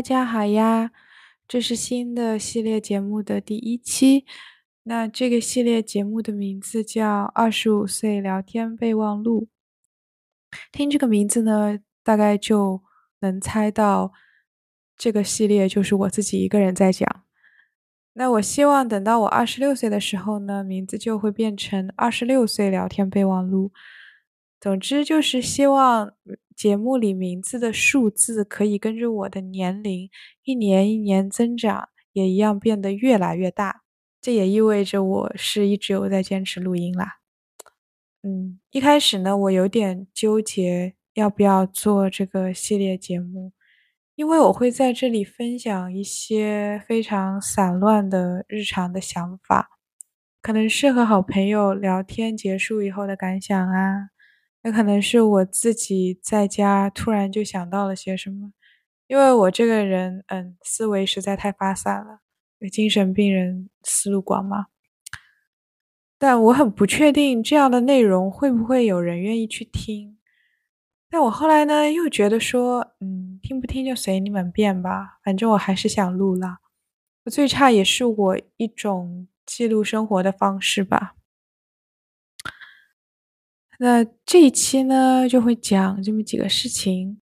大家好呀！这是新的系列节目的第一期。那这个系列节目的名字叫《二十五岁聊天备忘录》。听这个名字呢，大概就能猜到这个系列就是我自己一个人在讲。那我希望等到我二十六岁的时候呢，名字就会变成《二十六岁聊天备忘录》。总之就是希望节目里名字的数字可以跟着我的年龄一年一年增长，也一样变得越来越大。这也意味着我是一直有在坚持录音啦。嗯，一开始呢，我有点纠结要不要做这个系列节目，因为我会在这里分享一些非常散乱的日常的想法，可能是和好朋友聊天结束以后的感想啊。也可能是我自己在家突然就想到了些什么，因为我这个人，嗯，思维实在太发散了，有精神病人思路广嘛。但我很不确定这样的内容会不会有人愿意去听。但我后来呢，又觉得说，嗯，听不听就随你们便吧，反正我还是想录了。最差也是我一种记录生活的方式吧。那这一期呢，就会讲这么几个事情。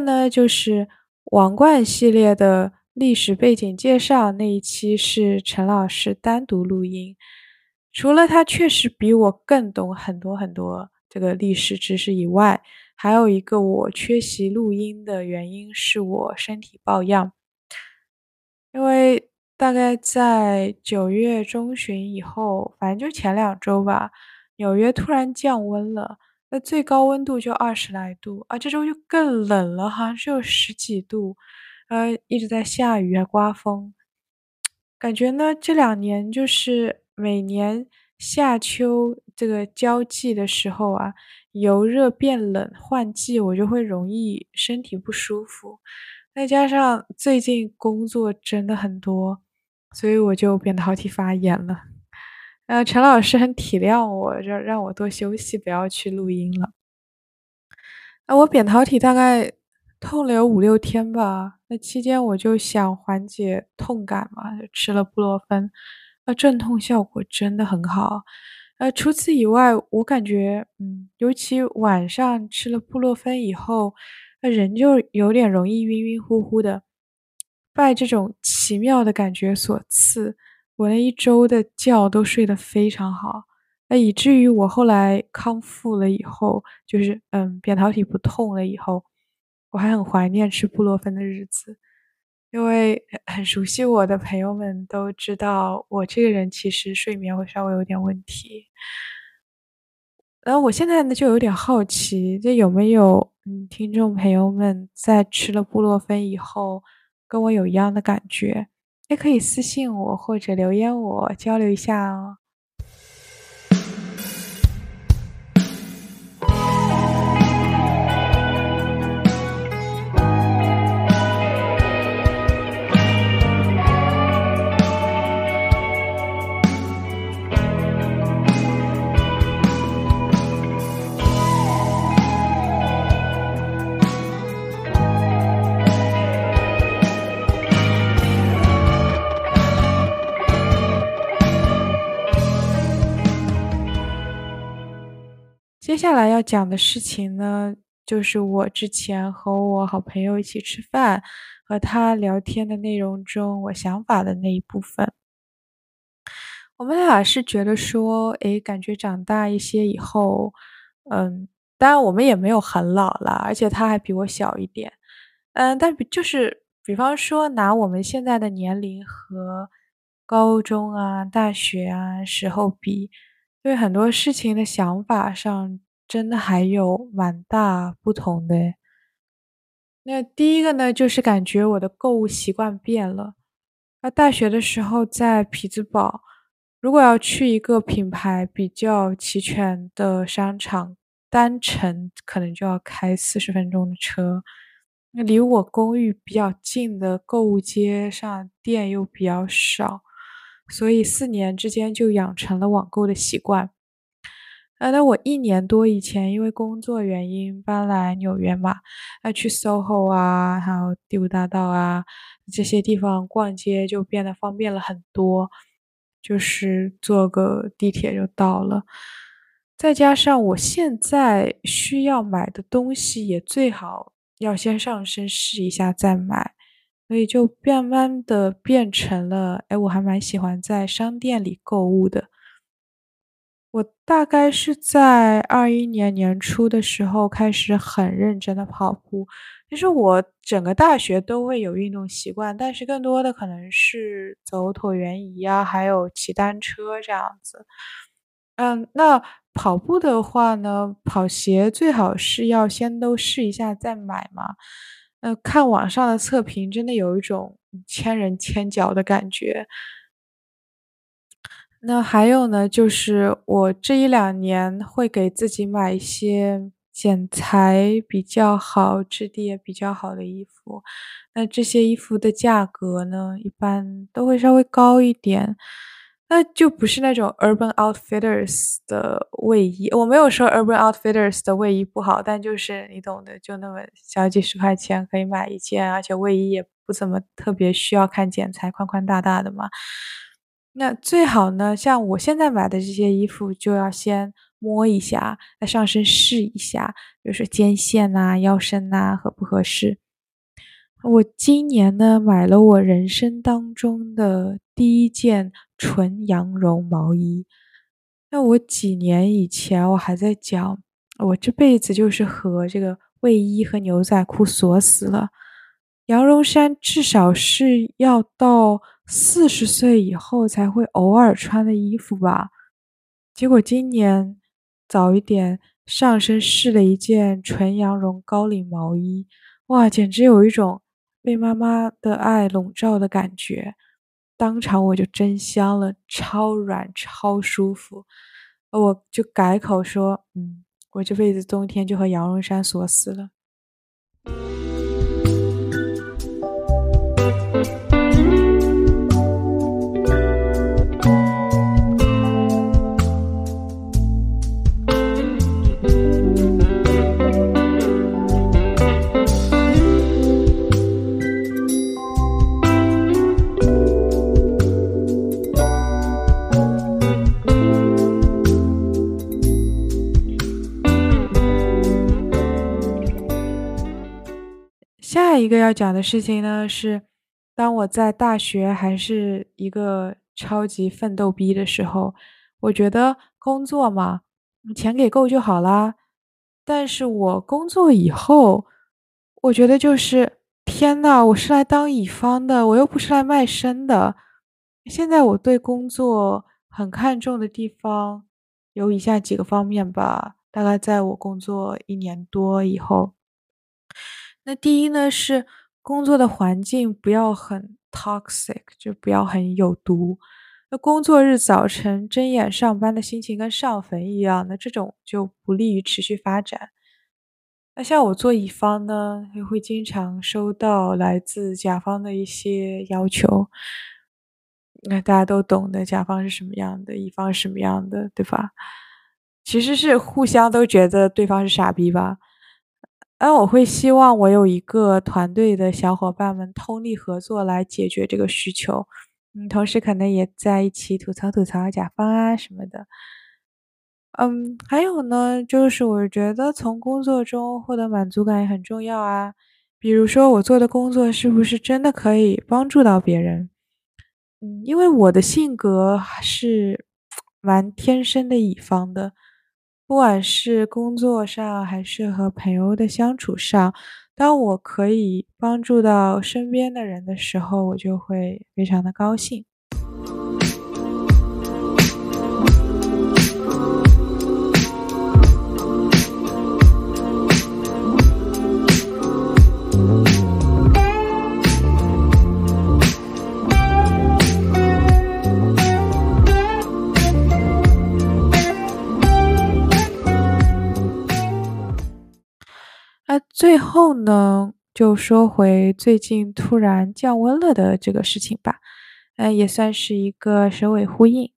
呢，就是王冠系列的历史背景介绍那一期是陈老师单独录音。除了他确实比我更懂很多很多这个历史知识以外，还有一个我缺席录音的原因是我身体抱恙。因为大概在九月中旬以后，反正就前两周吧，纽约突然降温了。那最高温度就二十来度啊，这周就更冷了，好像只有十几度，呃，一直在下雨啊，刮风，感觉呢这两年就是每年夏秋这个交际的时候啊，由热变冷换季，我就会容易身体不舒服，再加上最近工作真的很多，所以我就扁桃体发炎了。呃，陈老师很体谅我，让让我多休息，不要去录音了。啊，我扁桃体大概痛了有五六天吧。那期间我就想缓解痛感嘛，就吃了布洛芬，那，镇痛效果真的很好。呃，除此以外，我感觉，嗯，尤其晚上吃了布洛芬以后，那人就有点容易晕晕乎乎的，拜这种奇妙的感觉所赐。我那一周的觉都睡得非常好，那以至于我后来康复了以后，就是嗯扁桃体不痛了以后，我还很怀念吃布洛芬的日子，因为很熟悉我的朋友们都知道，我这个人其实睡眠会稍微有点问题。然后我现在呢就有点好奇，这有没有嗯听众朋友们在吃了布洛芬以后，跟我有一样的感觉？也可以私信我或者留言我交流一下哦。接下来要讲的事情呢，就是我之前和我好朋友一起吃饭，和他聊天的内容中，我想法的那一部分。我们俩是觉得说，诶，感觉长大一些以后，嗯，当然我们也没有很老了，而且他还比我小一点，嗯，但比就是，比方说拿我们现在的年龄和高中啊、大学啊时候比。对很多事情的想法上，真的还有蛮大不同的。那第一个呢，就是感觉我的购物习惯变了。那大学的时候在匹兹堡，如果要去一个品牌比较齐全的商场，单程可能就要开四十分钟的车。那离我公寓比较近的购物街上店又比较少，所以四年之间就养成了网购的习惯。呃，那我一年多以前因为工作原因搬来纽约嘛，那去 SOHO 啊，还有第五大道啊这些地方逛街就变得方便了很多，就是坐个地铁就到了。再加上我现在需要买的东西也最好要先上身试一下再买，所以就慢慢的变成了，哎，我还蛮喜欢在商店里购物的。我大概是在二一年年初的时候开始很认真的跑步。其实我整个大学都会有运动习惯，但是更多的可能是走椭圆仪啊，还有骑单车这样子。嗯，那跑步的话呢，跑鞋最好是要先都试一下再买嘛。呃，看网上的测评，真的有一种千人千脚的感觉。那还有呢，就是我这一两年会给自己买一些剪裁比较好、质地也比较好的衣服。那这些衣服的价格呢，一般都会稍微高一点。那就不是那种 Urban Outfitters 的卫衣，我没有说 Urban Outfitters 的卫衣不好，但就是你懂的，就那么小几十块钱可以买一件，而且卫衣也不怎么特别需要看剪裁，宽宽大大的嘛。那最好呢，像我现在买的这些衣服，就要先摸一下，再上身试一下，比如说肩线呐、腰身呐合不合适。我今年呢买了我人生当中的第一件纯羊绒毛衣。那我几年以前我还在讲，我这辈子就是和这个卫衣和牛仔裤锁死了。羊绒衫至少是要到。四十岁以后才会偶尔穿的衣服吧，结果今年早一点上身试了一件纯羊绒高领毛衣，哇，简直有一种被妈妈的爱笼罩的感觉，当场我就真香了，超软超舒服，我就改口说，嗯，我这辈子冬天就和羊绒衫锁死了。一个要讲的事情呢，是当我在大学还是一个超级奋斗逼的时候，我觉得工作嘛，钱给够就好啦。但是我工作以后，我觉得就是天呐，我是来当乙方的，我又不是来卖身的。现在我对工作很看重的地方有以下几个方面吧，大概在我工作一年多以后。那第一呢是工作的环境不要很 toxic，就不要很有毒。那工作日早晨睁眼上班的心情跟上坟一样，那这种就不利于持续发展。那像我做乙方呢，也会经常收到来自甲方的一些要求。那大家都懂得甲方是什么样的，乙方是什么样的，对吧？其实是互相都觉得对方是傻逼吧。而我会希望我有一个团队的小伙伴们通力合作来解决这个需求，嗯，同时可能也在一起吐槽吐槽甲方啊什么的，嗯，还有呢，就是我觉得从工作中获得满足感也很重要啊，比如说我做的工作是不是真的可以帮助到别人，嗯，因为我的性格是 蛮天生的乙方的。不管是工作上还是和朋友的相处上，当我可以帮助到身边的人的时候，我就会非常的高兴。那最后呢，就说回最近突然降温了的这个事情吧，嗯，也算是一个首尾呼应。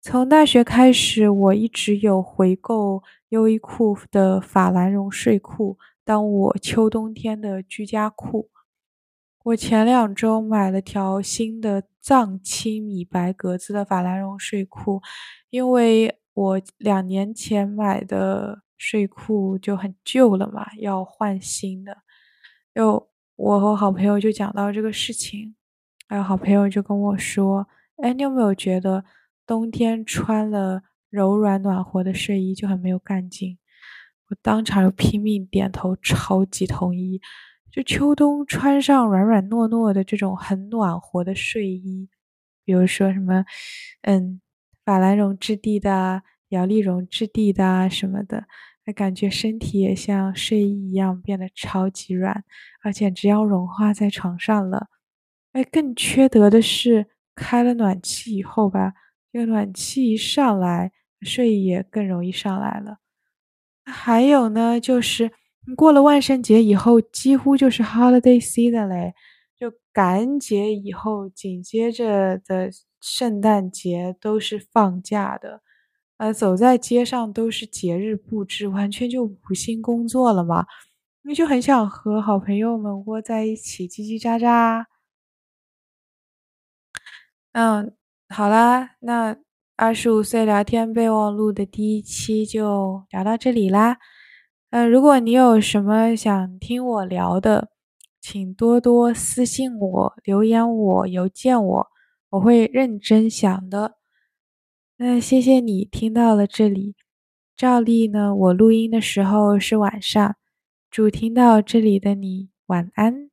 从大学开始，我一直有回购优衣库的法兰绒睡裤，当我秋冬天的居家裤。我前两周买了条新的藏青米白格子的法兰绒睡裤，因为我两年前买的睡裤就很旧了嘛，要换新的。就我和好朋友就讲到这个事情，还有好朋友就跟我说：“哎，你有没有觉得冬天穿了柔软暖和的睡衣就很没有干劲？”我当场就拼命点头，超级同意。就秋冬穿上软软糯糯的这种很暖和的睡衣，比如说什么，嗯，法兰绒质地的、摇粒绒质地的啊什么的，那感觉身体也像睡衣一样变得超级软，而且只要融化在床上了。哎，更缺德的是，开了暖气以后吧，这个暖气一上来，睡意也更容易上来了。还有呢，就是。过了万圣节以后，几乎就是 holiday season 嘞，就感恩节以后，紧接着的圣诞节都是放假的，呃，走在街上都是节日布置，完全就无心工作了嘛，那就很想和好朋友们窝在一起叽叽喳喳。嗯，好啦，那二十五岁聊天备忘录的第一期就聊到这里啦。嗯，如果你有什么想听我聊的，请多多私信我、留言我、邮件我，我会认真想的。那谢谢你听到了这里。照例呢我录音的时候是晚上主听到这里的你晚安。